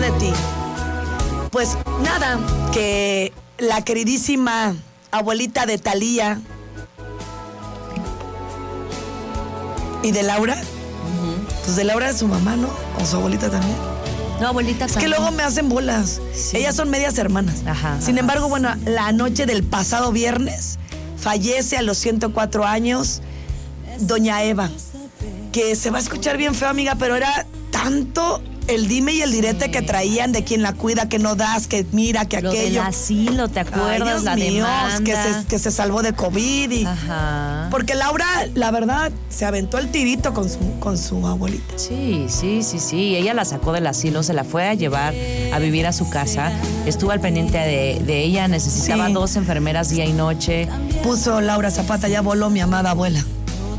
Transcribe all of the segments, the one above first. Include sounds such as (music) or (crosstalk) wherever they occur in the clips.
de ti? Pues nada, que la queridísima abuelita de Talía y de Laura, pues de Laura es su mamá, ¿no? O su abuelita también. No, abuelita Es que luego me hacen bolas. Sí. Ellas son medias hermanas. Ajá, Sin ajá. embargo, bueno, la noche del pasado viernes fallece a los 104 años doña Eva, que se va a escuchar bien feo, amiga, pero era tanto el dime y el direte que traían de quien la cuida, que no das, que mira, que Lo del aquello. asilo, ¿te Ay, acuerdas? Dios la mío, que se, que se salvó de COVID y... Ajá. Porque Laura, la verdad, se aventó el tirito con su, con su abuelita. Sí, sí, sí, sí. Ella la sacó del asilo, se la fue a llevar a vivir a su casa. Estuvo al pendiente de, de ella, necesitaba Sí. dos enfermeras día y noche. Puso Laura Zapata, ya voló mi amada abuela.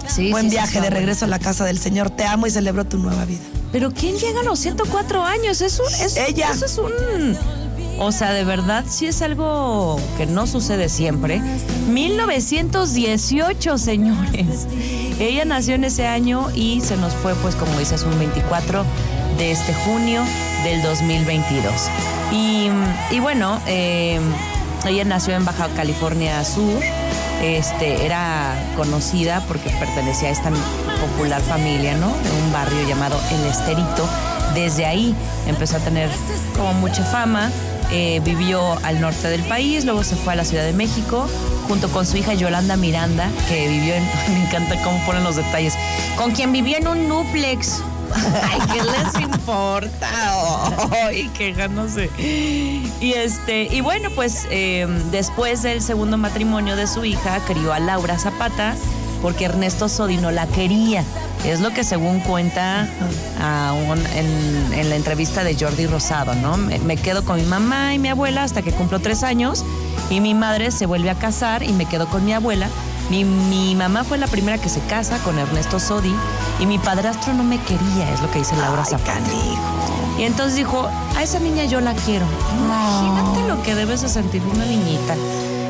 Sí, Buen sí, viaje de regreso a la casa del Señor. Te amo y celebro tu nueva vida. Pero ¿quién llega a los 104 años? Eso es, Ella. Eso es un... O sea, de verdad, sí es algo que no sucede siempre. 1918, señores. Ella nació en ese año y se nos fue, pues, como dices, un 24 de este junio del 2022. Y, y bueno, eh, ella nació en Baja California Sur. Este, era conocida porque pertenecía a esta popular familia, ¿no? De un barrio llamado El Esterito. Desde ahí empezó a tener como mucha fama. Eh, vivió al norte del país, luego se fue a la Ciudad de México junto con su hija Yolanda Miranda, que vivió en. (laughs) Me encanta cómo ponen los detalles. Con quien vivió en un duplex. (laughs) Ay, ¿qué les importa? Ay, qué ganas de. Y este, y bueno, pues eh, después del segundo matrimonio de su hija, crió a Laura Zapata, porque Ernesto Sodi no la quería. Es lo que según cuenta en la entrevista de Jordi Rosado, ¿no? Me, me quedo con mi mamá y mi abuela hasta que cumplo tres años y mi madre se vuelve a casar y me quedo con mi abuela. Mi, mi mamá fue la primera que se casa con Ernesto Sodi y mi padrastro no me quería, es lo que dice Laura Zapata. Y entonces dijo, a esa niña yo la quiero. Imagínate lo que debes de sentir una niñita.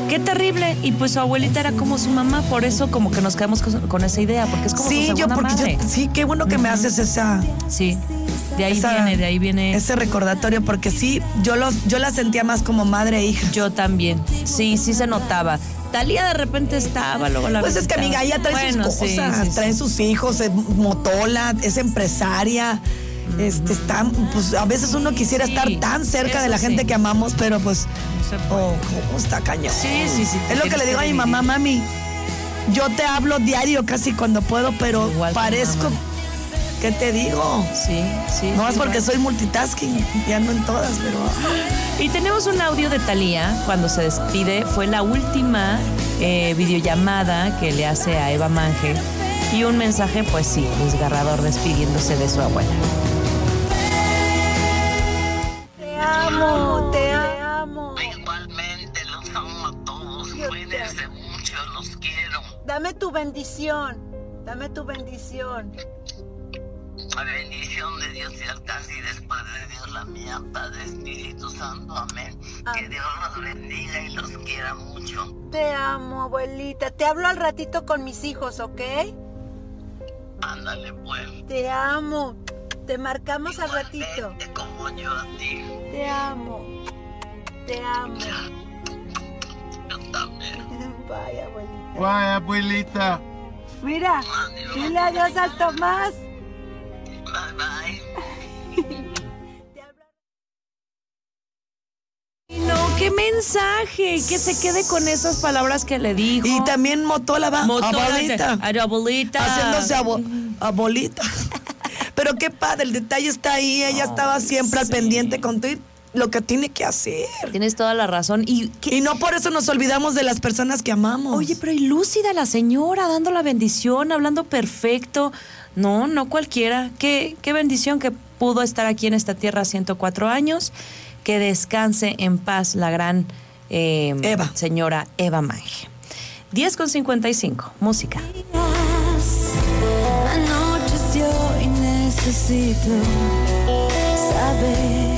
Qué terrible. Y pues su abuelita era como su mamá, por eso como que nos quedamos con, con esa idea, porque es como Sí, su yo porque madre. yo, sí, qué bueno que me haces esa, Sí, de ahí esa- viene, de ahí viene. ese recordatorio, porque sí, yo los, yo la sentía más como madre e hija. Yo también. Sí, sí se notaba. Talía de repente estaba, luego la Pues es que amiga, ella trae Bueno, sus cosas, sí, sí. trae sus hijos, es motola, es empresaria. Este está, pues a veces uno quisiera estar tan cerca de la gente que amamos, pero pues No se puede. oh, cómo está cañón. Sí, sí, sí, Es lo que le digo a mi mamá, mami. Yo te hablo diario casi cuando puedo, pero Igual parezco. ¿Qué te digo? Sí, sí. No sí, es porque soy multitasking y ando en todas, pero. Y tenemos un audio de Talía cuando se despide. Fue la última eh, videollamada que le hace a Eva Manje. Y un mensaje, pues sí, desgarrador despidiéndose de su abuela. Te amo, te amo. Igualmente los amo a todos. Cuídense mucho, los quiero. Dame tu bendición. Dame tu bendición. La bendición de Dios y alcance y después de Dios la mía, Padre Espíritu Santo. Amén. Que. Dios los bendiga y los quiera mucho. Te amo, abuelita. Te hablo al ratito con mis hijos, ¿ok? Ándale pues. Te amo. Te marcamos al ratito. Como yo a ti. Te amo. Te amo. Yo también. (laughs) Bye, abuelita. Bye, abuelita. Mira, dile adiós al Tomás. Bye bye. (laughs) No, qué mensaje. Que se quede con esas palabras que le dijo. Y también Motola va. Abuelita. Abuelita. Haciéndose abo- abuelita. (laughs) Pero qué padre, el detalle está ahí. Ella estaba siempre al pendiente con y lo que tiene que hacer. Tienes toda la razón. Y qué- Y no por eso nos olvidamos de las personas que amamos. Oye, pero y lúcida la señora, dando la bendición, hablando perfecto. No, no cualquiera. Qué, qué bendición que pudo estar aquí en esta tierra 104 años. Que descanse en paz la gran eh, Eva. señora Eva Mange. 10 con 55, música. Anocheció y necesito saber